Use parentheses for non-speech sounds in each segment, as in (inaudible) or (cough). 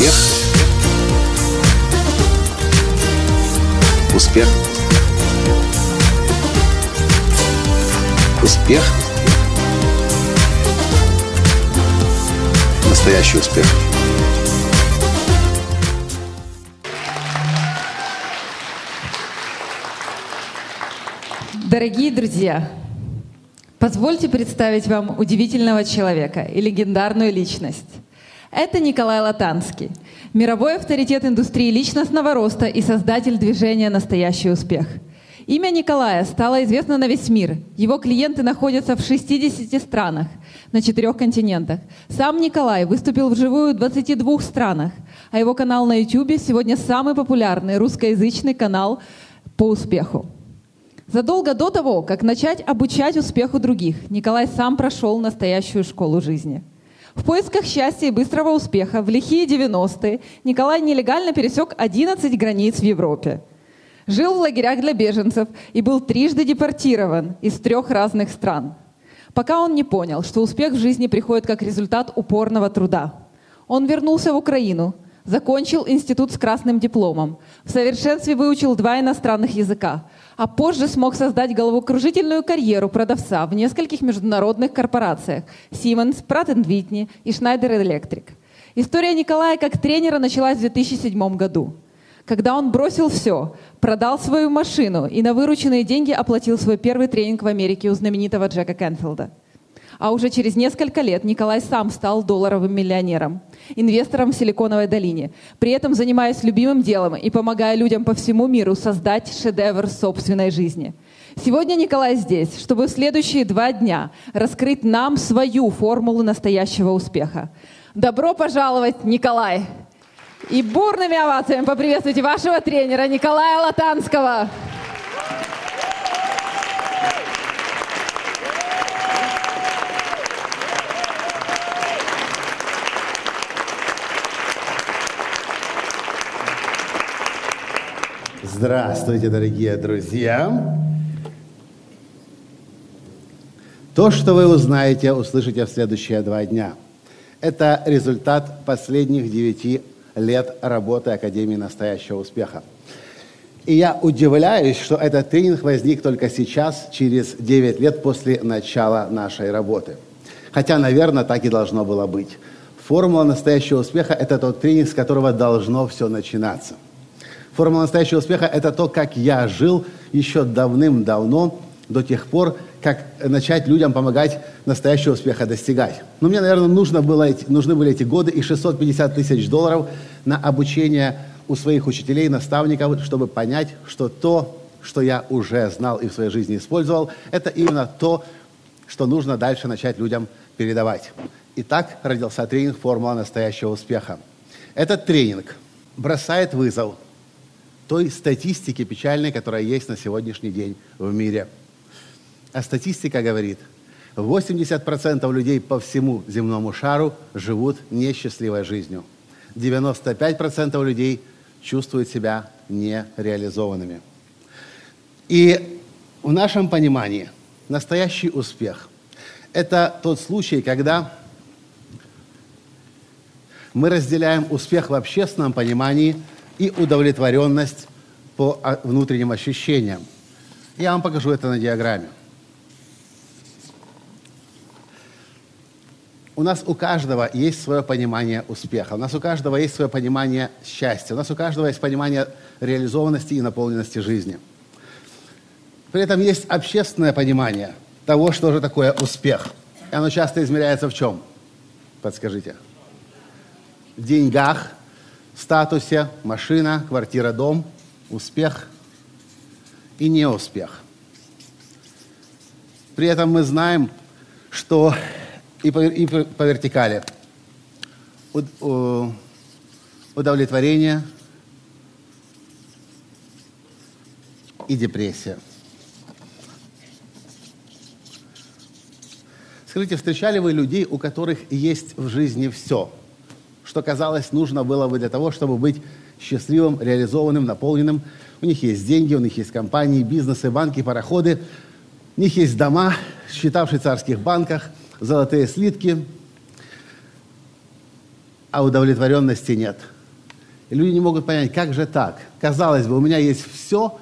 Успех. Успех. Успех. Настоящий успех. Дорогие друзья, позвольте представить вам удивительного человека и легендарную личность. Это Николай Латанский, мировой авторитет индустрии личностного роста и создатель движения «Настоящий успех». Имя Николая стало известно на весь мир. Его клиенты находятся в 60 странах, на четырех континентах. Сам Николай выступил вживую в 22 странах, а его канал на YouTube сегодня самый популярный русскоязычный канал по успеху. Задолго до того, как начать обучать успеху других, Николай сам прошел настоящую школу жизни. В поисках счастья и быстрого успеха в лихие 90-е Николай нелегально пересек 11 границ в Европе. Жил в лагерях для беженцев и был трижды депортирован из трех разных стран. Пока он не понял, что успех в жизни приходит как результат упорного труда. Он вернулся в Украину, закончил институт с красным дипломом, в совершенстве выучил два иностранных языка – а позже смог создать головокружительную карьеру продавца в нескольких международных корпорациях Siemens, Pratt Whitney и Schneider Electric. История Николая как тренера началась в 2007 году, когда он бросил все, продал свою машину и на вырученные деньги оплатил свой первый тренинг в Америке у знаменитого Джека Кенфилда. А уже через несколько лет Николай сам стал долларовым миллионером, инвестором в Силиконовой долине, при этом занимаясь любимым делом и помогая людям по всему миру создать шедевр собственной жизни. Сегодня Николай здесь, чтобы в следующие два дня раскрыть нам свою формулу настоящего успеха. Добро пожаловать, Николай! И бурными овациями поприветствуйте вашего тренера Николая Латанского. Здравствуйте, дорогие друзья! То, что вы узнаете, услышите в следующие два дня. Это результат последних девяти лет работы Академии настоящего успеха. И я удивляюсь, что этот тренинг возник только сейчас, через 9 лет после начала нашей работы. Хотя, наверное, так и должно было быть. Формула настоящего успеха – это тот тренинг, с которого должно все начинаться – Формула настоящего успеха – это то, как я жил еще давным-давно, до тех пор, как начать людям помогать настоящего успеха достигать. Но мне, наверное, нужно было, нужны были эти годы и 650 тысяч долларов на обучение у своих учителей, наставников, чтобы понять, что то, что я уже знал и в своей жизни использовал, это именно то, что нужно дальше начать людям передавать. И так родился тренинг «Формула настоящего успеха». Этот тренинг бросает вызов – той статистики печальной, которая есть на сегодняшний день в мире. А статистика говорит, 80% людей по всему земному шару живут несчастливой жизнью. 95% людей чувствуют себя нереализованными. И в нашем понимании настоящий успех – это тот случай, когда мы разделяем успех в общественном понимании – и удовлетворенность по а, внутренним ощущениям. Я вам покажу это на диаграмме. У нас у каждого есть свое понимание успеха, у нас у каждого есть свое понимание счастья, у нас у каждого есть понимание реализованности и наполненности жизни. При этом есть общественное понимание того, что же такое успех. И оно часто измеряется в чем? Подскажите. В деньгах, статусе, машина, квартира, дом, успех и неуспех. При этом мы знаем, что и по, и по вертикали удовлетворение и депрессия. Скажите, встречали вы людей, у которых есть в жизни все – что, казалось, нужно было бы для того, чтобы быть счастливым, реализованным, наполненным. У них есть деньги, у них есть компании, бизнесы, банки, пароходы. У них есть дома, счета в швейцарских банках, золотые слитки. а удовлетворенности нет. И люди не могут понять, как же так? Казалось бы, у меня есть все,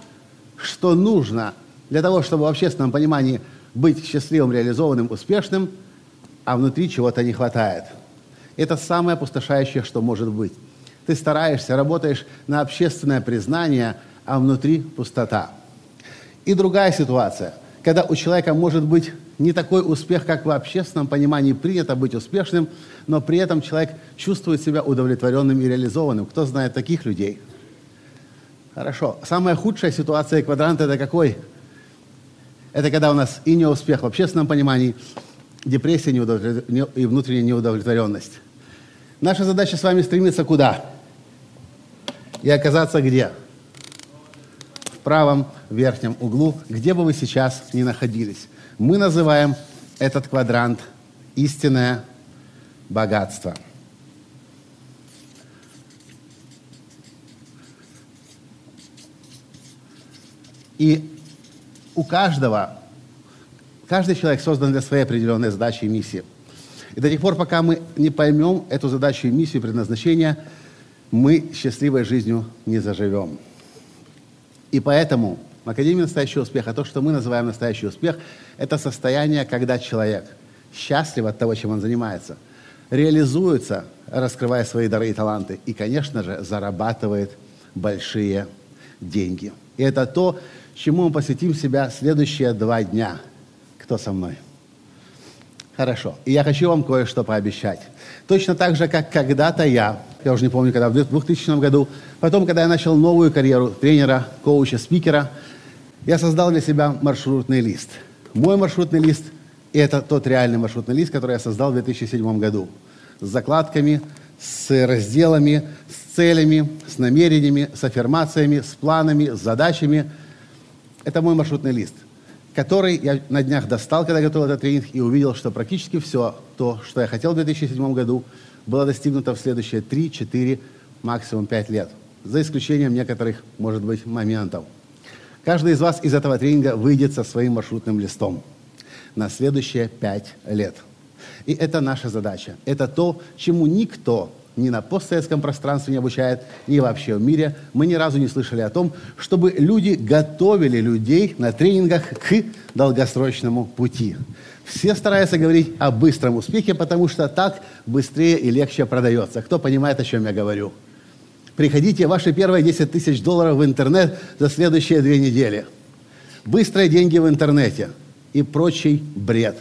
что нужно для того, чтобы в общественном понимании быть счастливым, реализованным, успешным, а внутри чего-то не хватает. Это самое опустошающее, что может быть. Ты стараешься, работаешь на общественное признание, а внутри пустота. И другая ситуация, когда у человека может быть не такой успех, как в общественном понимании принято быть успешным, но при этом человек чувствует себя удовлетворенным и реализованным. Кто знает таких людей? Хорошо. Самая худшая ситуация квадранта – это какой? Это когда у нас и неуспех в общественном понимании, депрессия и внутренняя неудовлетворенность. Наша задача с вами стремиться куда? И оказаться где? В правом верхнем углу, где бы вы сейчас ни находились. Мы называем этот квадрант истинное богатство. И у каждого, каждый человек создан для своей определенной задачи и миссии. И до тех пор, пока мы не поймем эту задачу и миссию, предназначение, мы счастливой жизнью не заживем. И поэтому в Академии настоящего успеха то, что мы называем настоящий успех, это состояние, когда человек счастлив от того, чем он занимается, реализуется, раскрывая свои дары и таланты, и, конечно же, зарабатывает большие деньги. И это то, чему мы посвятим себя следующие два дня. Кто со мной? Хорошо. И я хочу вам кое-что пообещать. Точно так же, как когда-то я, я уже не помню, когда, в 2000 году, потом, когда я начал новую карьеру тренера, коуча, спикера, я создал для себя маршрутный лист. Мой маршрутный лист – это тот реальный маршрутный лист, который я создал в 2007 году. С закладками, с разделами, с целями, с намерениями, с аффирмациями, с планами, с задачами. Это мой маршрутный лист, который я на днях достал, когда готовил этот тренинг, и увидел, что практически все то, что я хотел в 2007 году, было достигнуто в следующие 3, 4, максимум 5 лет. За исключением некоторых, может быть, моментов – Каждый из вас из этого тренинга выйдет со своим маршрутным листом на следующие пять лет. И это наша задача. Это то, чему никто ни на постсоветском пространстве не обучает, ни вообще в мире. Мы ни разу не слышали о том, чтобы люди готовили людей на тренингах к долгосрочному пути. Все стараются говорить о быстром успехе, потому что так быстрее и легче продается. Кто понимает, о чем я говорю? Приходите, ваши первые 10 тысяч долларов в интернет за следующие две недели. Быстрые деньги в интернете и прочий бред,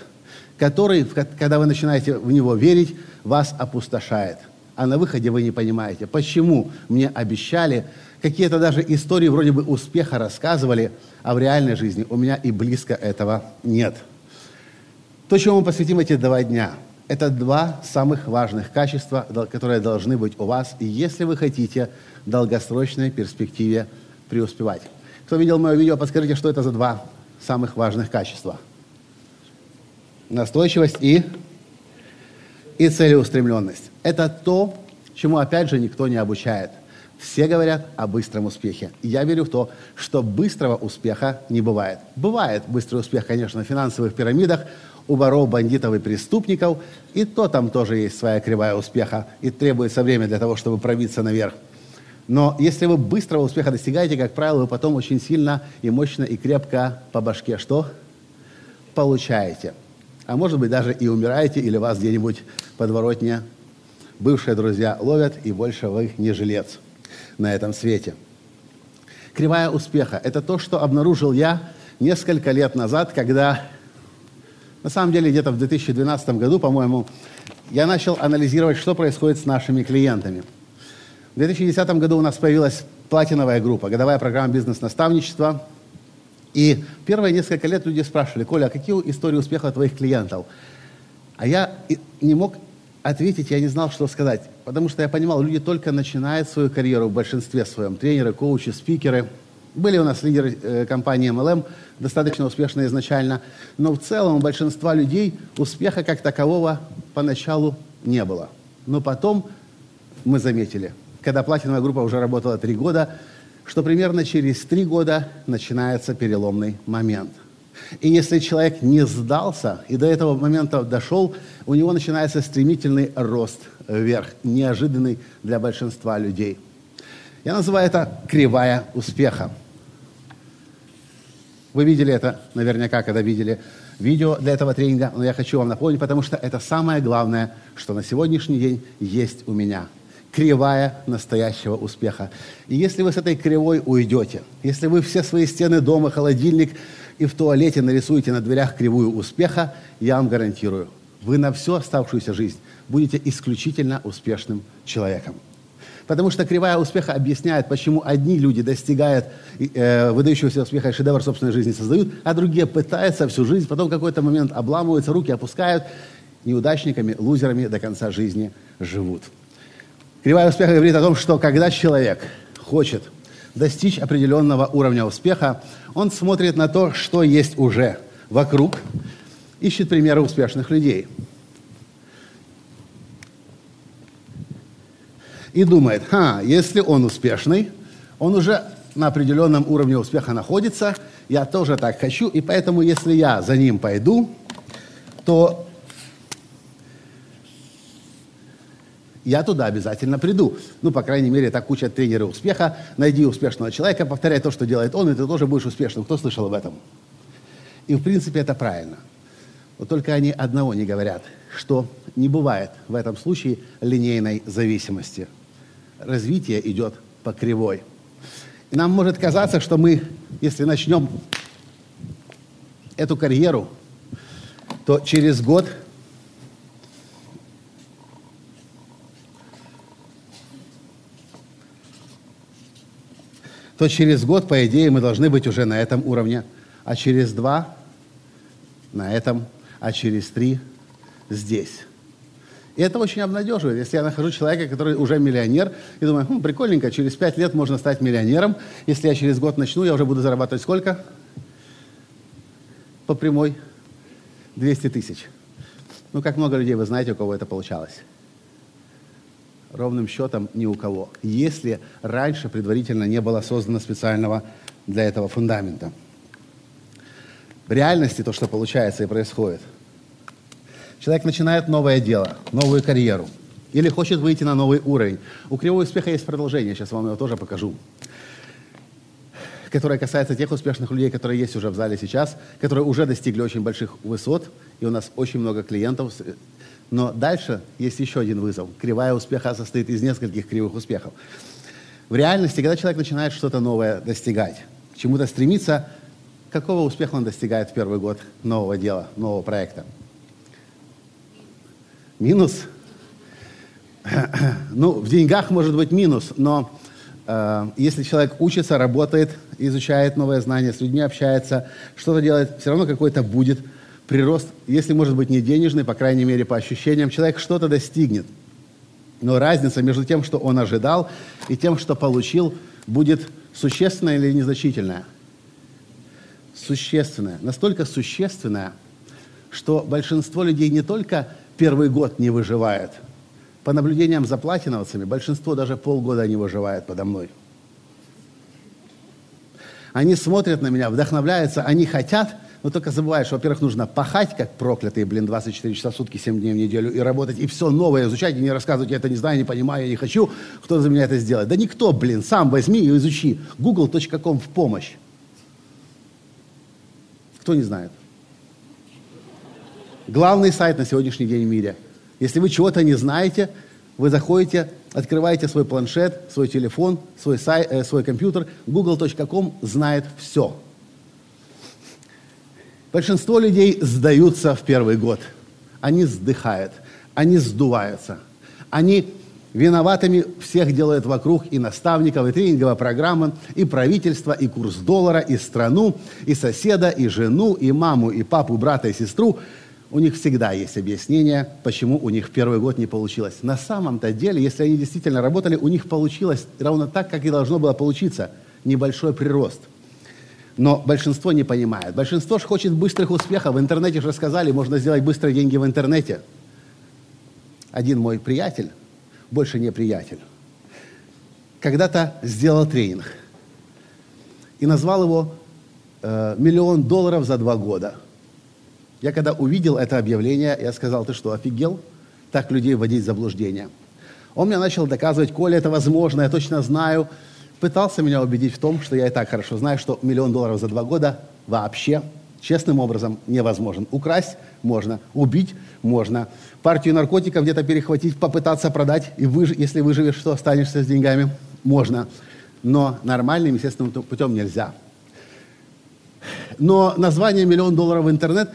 который, когда вы начинаете в него верить, вас опустошает. А на выходе вы не понимаете, почему мне обещали, какие-то даже истории вроде бы успеха рассказывали, а в реальной жизни у меня и близко этого нет. То, чему мы посвятим эти два дня – это два самых важных качества, которые должны быть у вас, если вы хотите в долгосрочной перспективе преуспевать. Кто видел мое видео, подскажите, что это за два самых важных качества. Настойчивость и, и целеустремленность. Это то, чему, опять же, никто не обучает. Все говорят о быстром успехе. Я верю в то, что быстрого успеха не бывает. Бывает быстрый успех, конечно, в финансовых пирамидах, у воров, бандитов и преступников, и то там тоже есть своя кривая успеха, и требуется время для того, чтобы пробиться наверх. Но если вы быстрого успеха достигаете, как правило, вы потом очень сильно и мощно и крепко по башке что? Получаете. А может быть, даже и умираете, или вас где-нибудь подворотне бывшие друзья ловят, и больше вы не жилец на этом свете. Кривая успеха – это то, что обнаружил я несколько лет назад, когда на самом деле, где-то в 2012 году, по-моему, я начал анализировать, что происходит с нашими клиентами. В 2010 году у нас появилась платиновая группа, годовая программа бизнес-наставничества. И первые несколько лет люди спрашивали, Коля, а какие истории успеха твоих клиентов? А я не мог ответить, я не знал, что сказать. Потому что я понимал, люди только начинают свою карьеру в большинстве своем. Тренеры, коучи, спикеры – были у нас лидеры э, компании MLM, достаточно успешные изначально, но в целом у большинства людей успеха как такового поначалу не было. Но потом мы заметили, когда платиновая группа уже работала три года, что примерно через три года начинается переломный момент. И если человек не сдался и до этого момента дошел, у него начинается стремительный рост вверх, неожиданный для большинства людей. Я называю это кривая успеха. Вы видели это наверняка, когда видели видео для этого тренинга, но я хочу вам напомнить, потому что это самое главное, что на сегодняшний день есть у меня. Кривая настоящего успеха. И если вы с этой кривой уйдете, если вы все свои стены дома, холодильник и в туалете нарисуете на дверях кривую успеха, я вам гарантирую, вы на всю оставшуюся жизнь будете исключительно успешным человеком. Потому что кривая успеха объясняет, почему одни люди достигают э, выдающегося успеха и шедевр собственной жизни создают, а другие пытаются всю жизнь, потом в какой-то момент обламываются, руки опускают, неудачниками, лузерами до конца жизни живут. Кривая успеха говорит о том, что когда человек хочет достичь определенного уровня успеха, он смотрит на то, что есть уже вокруг, ищет примеры успешных людей – и думает, ха, если он успешный, он уже на определенном уровне успеха находится, я тоже так хочу, и поэтому, если я за ним пойду, то я туда обязательно приду. Ну, по крайней мере, так учат тренеры успеха. Найди успешного человека, повторяй то, что делает он, и ты тоже будешь успешным. Кто слышал об этом? И, в принципе, это правильно. Вот только они одного не говорят, что не бывает в этом случае линейной зависимости – развитие идет по кривой. И нам может казаться, что мы, если начнем эту карьеру, то через год то через год, по идее, мы должны быть уже на этом уровне, а через два на этом, а через три здесь. И это очень обнадеживает. Если я нахожу человека, который уже миллионер, и думаю, хм, прикольненько, через пять лет можно стать миллионером. Если я через год начну, я уже буду зарабатывать сколько? По прямой 200 тысяч. Ну, как много людей вы знаете, у кого это получалось? Ровным счетом ни у кого. Если раньше предварительно не было создано специального для этого фундамента. В реальности то, что получается и происходит – Человек начинает новое дело, новую карьеру. Или хочет выйти на новый уровень. У кривого успеха есть продолжение, сейчас вам его тоже покажу. Которое касается тех успешных людей, которые есть уже в зале сейчас, которые уже достигли очень больших высот, и у нас очень много клиентов. Но дальше есть еще один вызов. Кривая успеха состоит из нескольких кривых успехов. В реальности, когда человек начинает что-то новое достигать, к чему-то стремиться, какого успеха он достигает в первый год нового дела, нового проекта? Минус? (clears throat) Ну, в деньгах может быть минус, но э, если человек учится, работает, изучает новые знания, с людьми общается, что-то делает, все равно какой-то будет прирост, если может быть не денежный, по крайней мере, по ощущениям, человек что-то достигнет. Но разница между тем, что он ожидал, и тем, что получил, будет существенная или незначительная? Существенная. Настолько существенная, что большинство людей не только первый год не выживает. По наблюдениям за платиновцами, большинство даже полгода не выживает подо мной. Они смотрят на меня, вдохновляются, они хотят, но только забывают, что, во-первых, нужно пахать, как проклятые, блин, 24 часа в сутки, 7 дней в неделю, и работать, и все новое изучать, и не рассказывать, я это не знаю, не понимаю, я не хочу, кто за меня это сделает. Да никто, блин, сам возьми и изучи. Google.com в помощь. Кто не знает? главный сайт на сегодняшний день в мире. Если вы чего-то не знаете, вы заходите, открываете свой планшет, свой телефон, свой, сайт, э, свой компьютер. Google.com знает все. Большинство людей сдаются в первый год. Они сдыхают, они сдуваются. Они виноватыми всех делают вокруг и наставников, и тренинговая программа, и правительство, и курс доллара, и страну, и соседа, и жену, и маму, и папу, брата, и сестру – у них всегда есть объяснение, почему у них первый год не получилось. На самом-то деле, если они действительно работали, у них получилось ровно так, как и должно было получиться. Небольшой прирост. Но большинство не понимает. Большинство же хочет быстрых успехов. В интернете же рассказали, можно сделать быстрые деньги в интернете. Один мой приятель, больше не приятель, когда-то сделал тренинг и назвал его э, миллион долларов за два года. Я когда увидел это объявление, я сказал, ты что, офигел? Так людей вводить в заблуждение. Он мне начал доказывать, Коля, это возможно, я точно знаю. Пытался меня убедить в том, что я и так хорошо знаю, что миллион долларов за два года вообще честным образом невозможен. Украсть можно, убить можно, партию наркотиков где-то перехватить, попытаться продать, и выж... если выживешь, что останешься с деньгами, можно. Но нормальным, естественным путем нельзя. Но название «миллион долларов в интернет»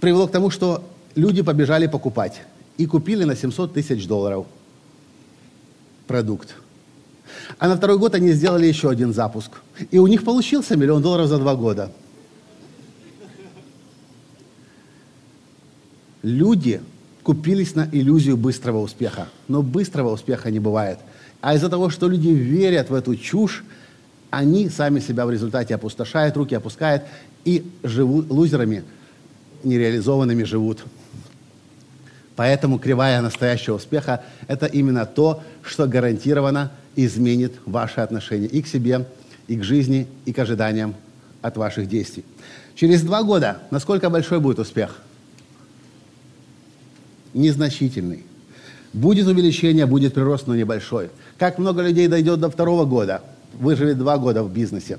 привело к тому, что люди побежали покупать. И купили на 700 тысяч долларов продукт. А на второй год они сделали еще один запуск. И у них получился миллион долларов за два года. Люди купились на иллюзию быстрого успеха. Но быстрого успеха не бывает. А из-за того, что люди верят в эту чушь, они сами себя в результате опустошают, руки опускают и живут лузерами, нереализованными живут. Поэтому кривая настоящего успеха – это именно то, что гарантированно изменит ваши отношения и к себе, и к жизни, и к ожиданиям от ваших действий. Через два года насколько большой будет успех? Незначительный. Будет увеличение, будет прирост, но небольшой. Как много людей дойдет до второго года, выживет два года в бизнесе?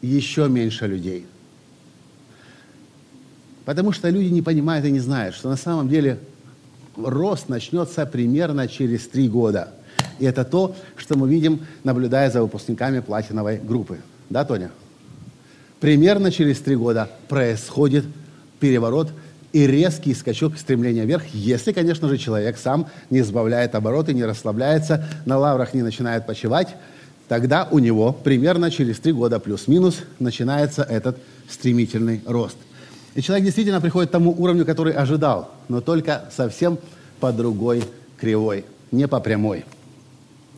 Еще меньше людей. Потому что люди не понимают и не знают, что на самом деле рост начнется примерно через три года. И это то, что мы видим, наблюдая за выпускниками платиновой группы. Да, Тоня? Примерно через три года происходит переворот и резкий скачок стремления вверх, если, конечно же, человек сам не сбавляет обороты, не расслабляется, на лаврах не начинает почивать, тогда у него примерно через три года плюс-минус начинается этот стремительный рост. И человек действительно приходит к тому уровню, который ожидал, но только совсем по другой кривой, не по прямой.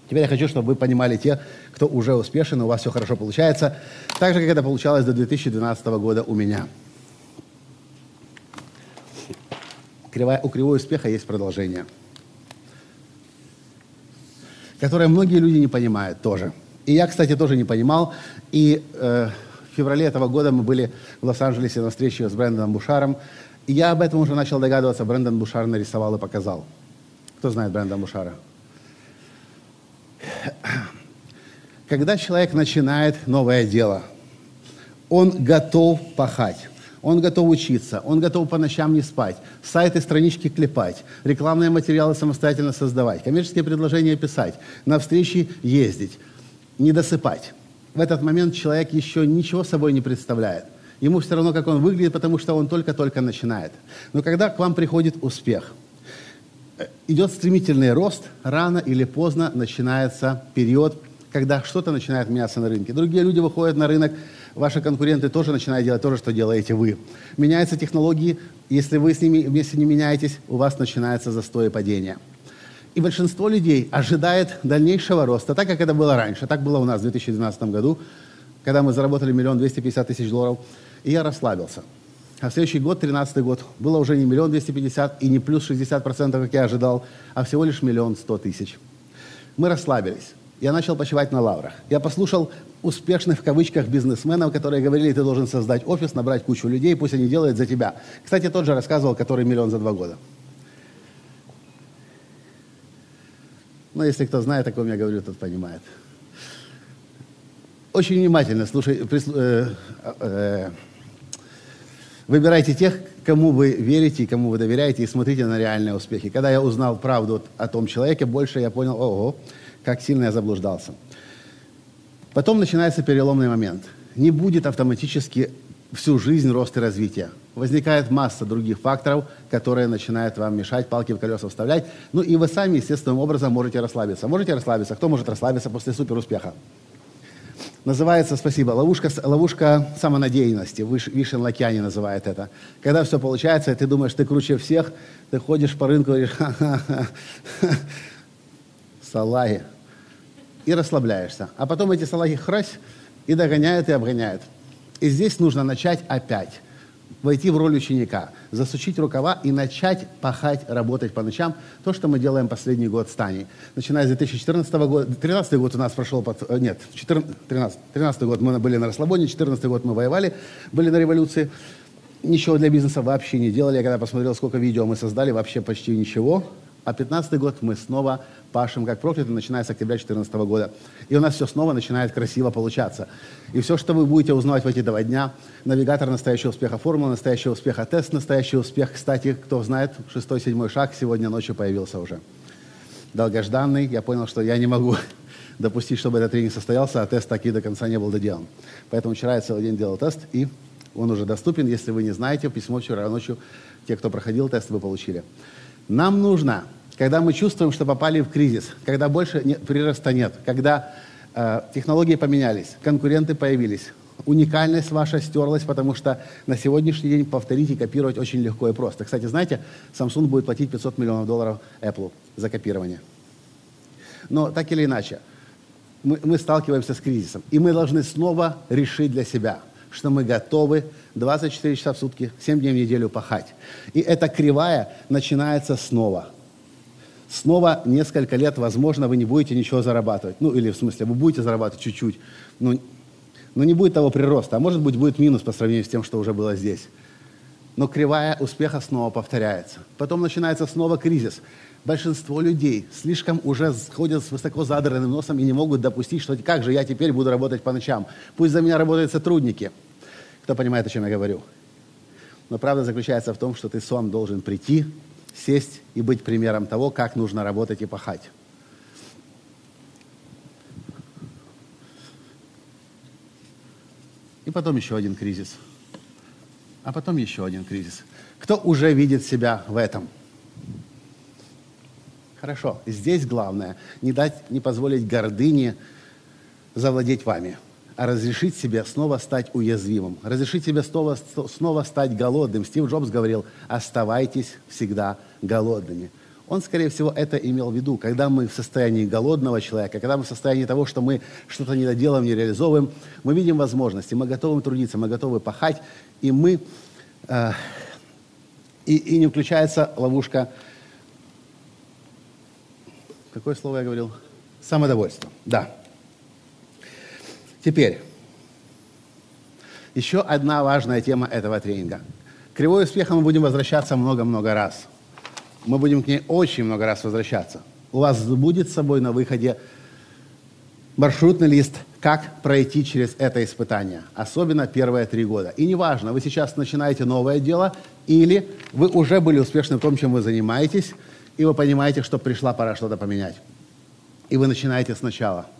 Теперь я хочу, чтобы вы понимали те, кто уже успешен, у вас все хорошо получается, так же, как это получалось до 2012 года у меня – кривая, у кривой успеха есть продолжение, которое многие люди не понимают тоже. И я, кстати, тоже не понимал. И э, феврале этого года мы были в Лос-Анджелесе на встрече с Брэндоном Бушаром. И я об этом уже начал догадываться. Брэндон Бушар нарисовал и показал. Кто знает Брэндона Бушара? Когда человек начинает новое дело, он готов пахать. Он готов учиться, он готов по ночам не спать, сайты, странички клепать, рекламные материалы самостоятельно создавать, коммерческие предложения писать, на встречи ездить, не досыпать. В этот момент человек еще ничего собой не представляет. Ему все равно, как он выглядит, потому что он только-только начинает. Но когда к вам приходит успех, э, идет стремительный рост, рано или поздно начинается период, когда что-то начинает меняться на рынке. Другие люди выходят на рынок, ваши конкуренты тоже начинают делать то же, что делаете вы. Меняются технологии, если вы с ними вместе не меняетесь, у вас начинается застой и падение. И большинство людей ожидает дальнейшего роста, так как это было раньше. Так было у нас в 2012 году, когда мы заработали миллион двести пятьдесят тысяч долларов, и я расслабился. А в следующий год, 2013 год, было уже не миллион двести пятьдесят и не плюс 60 процентов, как я ожидал, а всего лишь миллион сто тысяч. Мы расслабились я начал почивать на лаврах. Я послушал успешных в кавычках бизнесменов, которые говорили, ты должен создать офис, набрать кучу людей, пусть они делают за тебя. Кстати, тот же рассказывал, который миллион за два года. Но если кто знает, о ком я говорю, тот понимает. Очень внимательно слушай, прислу, э, э, выбирайте тех, кому вы верите, кому вы доверяете, и смотрите на реальные успехи. Когда я узнал правду о том человеке, больше я понял, ого, как сильно я заблуждался. Потом начинается переломный момент. Не будет автоматически всю жизнь рост и развития. Возникает масса других факторов, которые начинают вам мешать, палки в колеса вставлять. Ну и вы сами естественным образом можете расслабиться. Можете расслабиться? Кто может расслабиться после суперуспеха? Называется, спасибо, ловушка, ловушка самонадеянности. Вишен Лакьяни называет это. Когда все получается, ты думаешь, ты круче всех, ты ходишь по рынку и говоришь, ха-ха-ха, салаги и расслабляешься. А потом эти салаги хрась и догоняют и обгоняют. И здесь нужно начать опять. войти в роль ученика, засучить рукава и начать пахать, работать по ночам. То, что мы делаем последний год с Таней. Начиная с 2014 года, 13 год у нас прошел, под, э, нет, 14, 13, 13 год мы были на расслабоне, 14 год мы воевали, были на революции. Ничего для бизнеса вообще не делали. Я когда посмотрел, сколько видео мы создали, вообще почти ничего. А 15 год мы снова пашем как проклятые, начиная с октября 2014 года. И у нас все снова начинает красиво получаться. И все, что вы будете узнавать в эти два дня, навигатор настоящего успеха, формула настоящего успеха, тест настоящий успех. Кстати, кто знает, шестой, седьмой шаг сегодня ночью появился уже. Долгожданный. Я понял, что я не могу (laughs) допустить, чтобы этот тренинг состоялся, а тест таки до конца не был доделан. Поэтому вчера я целый день делал тест, и он уже доступен. Если вы не знаете, письмо вчера ночью, те, кто проходил тест, вы получили. Нам нужно, когда мы чувствуем, что попали в кризис, когда больше не, прироста нет, когда э, технологии поменялись, конкуренты появились, уникальность ваша стерлась, потому что на сегодняшний день повторить и копировать очень легко и просто. Кстати, знаете, Samsung будет платить 500 миллионов долларов Apple за копирование. Но так или иначе, мы, мы сталкиваемся с кризисом, и мы должны снова решить для себя – что мы готовы 24 часа в сутки, 7 дней в неделю пахать. И эта кривая начинается снова. Снова несколько лет, возможно, вы не будете ничего зарабатывать. Ну, или в смысле, вы будете зарабатывать чуть-чуть, но, но не будет того прироста. А может быть, будет минус по сравнению с тем, что уже было здесь. Но кривая успеха снова повторяется. Потом начинается снова кризис. Большинство людей слишком уже ходят с высоко задранным носом и не могут допустить, что как же я теперь буду работать по ночам. Пусть за меня работают сотрудники. Кто понимает, о чем я говорю? Но правда заключается в том, что ты сам должен прийти, сесть и быть примером того, как нужно работать и пахать. И потом еще один кризис. А потом еще один кризис. Кто уже видит себя в этом? Хорошо. Здесь главное не дать, не позволить гордыне завладеть вами разрешить себе снова стать уязвимым, разрешить себе снова, снова стать голодным. Стив Джобс говорил, оставайтесь всегда голодными. Он, скорее всего, это имел в виду, когда мы в состоянии голодного человека, когда мы в состоянии того, что мы что-то не доделаем, не реализовываем, мы видим возможности, мы готовы трудиться, мы готовы пахать, и мы... Э, и, и не включается ловушка... Какое слово я говорил? Самодовольство. Да. Теперь, еще одна важная тема этого тренинга. К кривой успеха мы будем возвращаться много-много раз. Мы будем к ней очень много раз возвращаться. У вас будет с собой на выходе маршрутный лист, как пройти через это испытание, особенно первые три года. И неважно, вы сейчас начинаете новое дело, или вы уже были успешны в том, чем вы занимаетесь, и вы понимаете, что пришла пора что-то поменять. И вы начинаете сначала –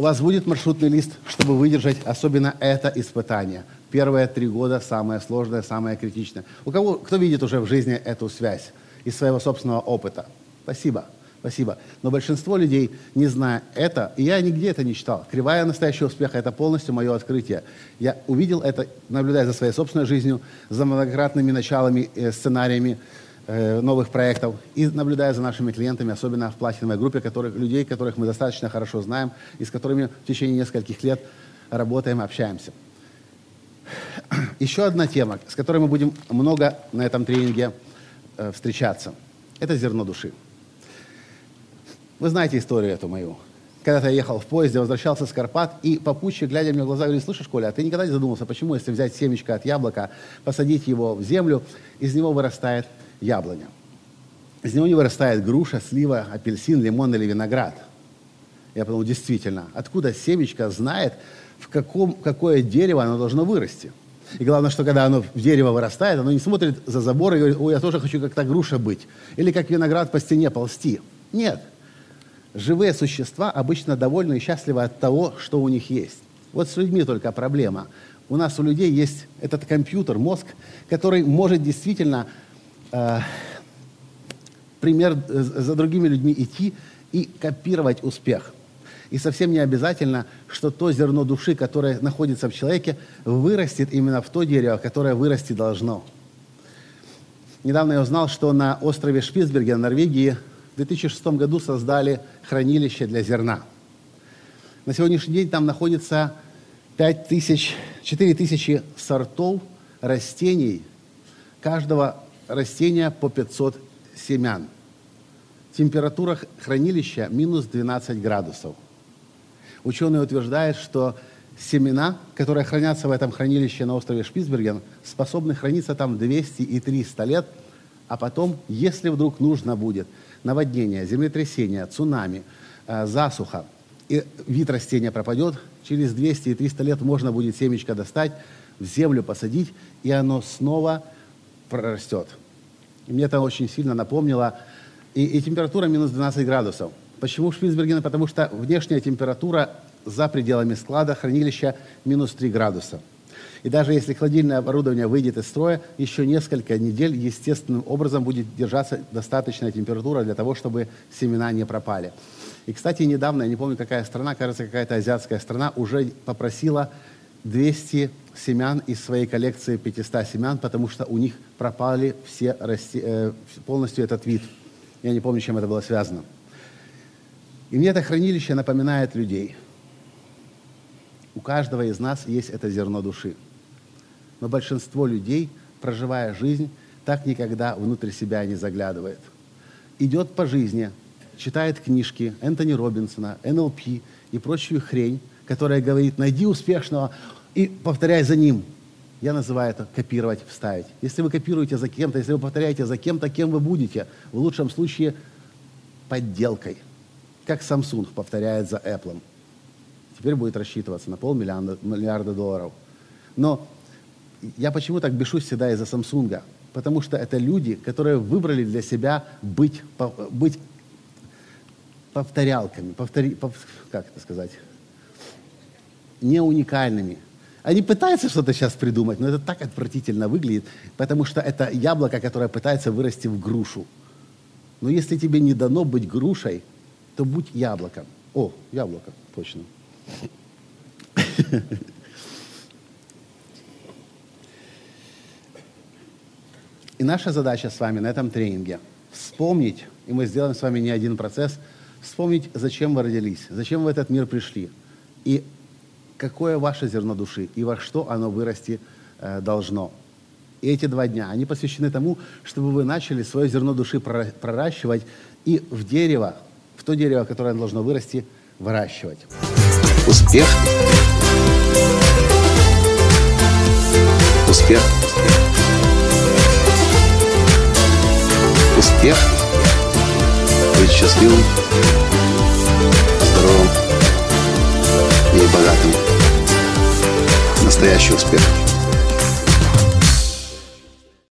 у вас будет маршрутный лист, чтобы выдержать особенно это испытание. Первые три года самое сложное, самое критичное. У кого, кто видит уже в жизни эту связь из своего собственного опыта? Спасибо. Спасибо. Но большинство людей, не зная это, и я нигде это не читал, кривая настоящего успеха – это полностью мое открытие. Я увидел это, наблюдая за своей собственной жизнью, за многократными началами, э, сценариями, новых проектов и наблюдая за нашими клиентами, особенно в платиновой группе, которых, людей, которых мы достаточно хорошо знаем и с которыми в течение нескольких лет работаем, общаемся. (clears throat) Еще одна тема, с которой мы будем много на этом тренинге э, встречаться, это зерно души. Вы знаете историю эту мою. Когда-то я ехал в поезде, возвращался с Карпат, и попутчик, глядя мне в глаза, говорит, слушай, Коля, а ты никогда не задумался, почему, если взять семечко от яблока, посадить его в землю, из него вырастает яблоня. Из него не вырастает груша, слива, апельсин, лимон или виноград. Я подумал, действительно, откуда семечко знает, в каком, какое дерево оно должно вырасти? И главное, что когда оно в дерево вырастает, оно не смотрит за забор и говорит, ой, я тоже хочу как то груша быть. Или как виноград по стене ползти. Нет. Живые существа обычно довольны и счастливы от того, что у них есть. Вот с людьми только проблема. У нас у людей есть этот компьютер, мозг, который может действительно пример э, за другими людьми идти и копировать успех. И совсем не обязательно, что то зерно души, которое находится в человеке, вырастет именно в то дерево, которое вырасти должно. Недавно я узнал, что на острове Шпицберге, в Норвегии, в 2006 году создали хранилище для зерна. На сегодняшний день там находится 5 тысяч, 4 тысячи сортов растений, каждого растения по 500 семян. Температура хранилища минус 12 градусов. Ученые утверждают, что семена, которые хранятся в этом хранилище на острове Шпицберген, способны храниться там 200 и 300 лет, а потом, если вдруг нужно будет наводнение, землетрясение, цунами, э, засуха, и вид растения пропадет, через 200 и 300 лет можно будет семечко достать, в землю посадить, и оно снова прорастет. И мне это очень сильно напомнило. И, и температура минус 12 градусов. Почему в Шпицбергене? Потому что внешняя температура за пределами склада хранилища минус 3 градуса. И даже если холодильное оборудование выйдет из строя, еще несколько недель естественным образом будет держаться достаточная температура для того, чтобы семена не пропали. И, кстати, недавно, я не помню, какая страна, кажется, какая-то азиатская страна, уже попросила 200 семян из своей коллекции 500 семян, потому что у них пропали все расти, э, полностью этот вид. Я не помню, чем это было связано. И мне это хранилище напоминает людей. У каждого из нас есть это зерно души. Но большинство людей, проживая жизнь, так никогда внутрь себя не заглядывает. Идет по жизни, читает книжки Энтони Робинсона, НЛП и прочую хрень, которая говорит, найди успешного и повторяй за ним. Я называю это копировать, вставить. Если вы копируете за кем-то, если вы повторяете за кем-то, кем вы будете, в лучшем случае подделкой. Как Samsung повторяет за Apple. Теперь будет рассчитываться на полмиллиарда миллиарда долларов. Но я почему так бешусь всегда из-за Samsung? Потому что это люди, которые выбрали для себя быть, быть повторялками, повтори, пов, как это сказать, не уникальными. Они пытаются что-то сейчас придумать, но это так отвратительно выглядит, потому что это яблоко, которое пытается вырасти в грушу. Но если тебе не дано быть грушей, то будь яблоком. О, яблоко, точно. И наша задача с вами на этом тренинге вспомнить, и мы сделаем с вами не один процесс, вспомнить, зачем вы родились, зачем в этот мир пришли, и какое ваше зерно души, и во что оно вырасти э, должно. И эти два дня, они посвящены тому, чтобы вы начали свое зерно души проращивать и в дерево, в то дерево, которое должно вырасти, выращивать. Успех. Успех. Успех. Быть счастливым, здоровым и богатым. Настоящий успех.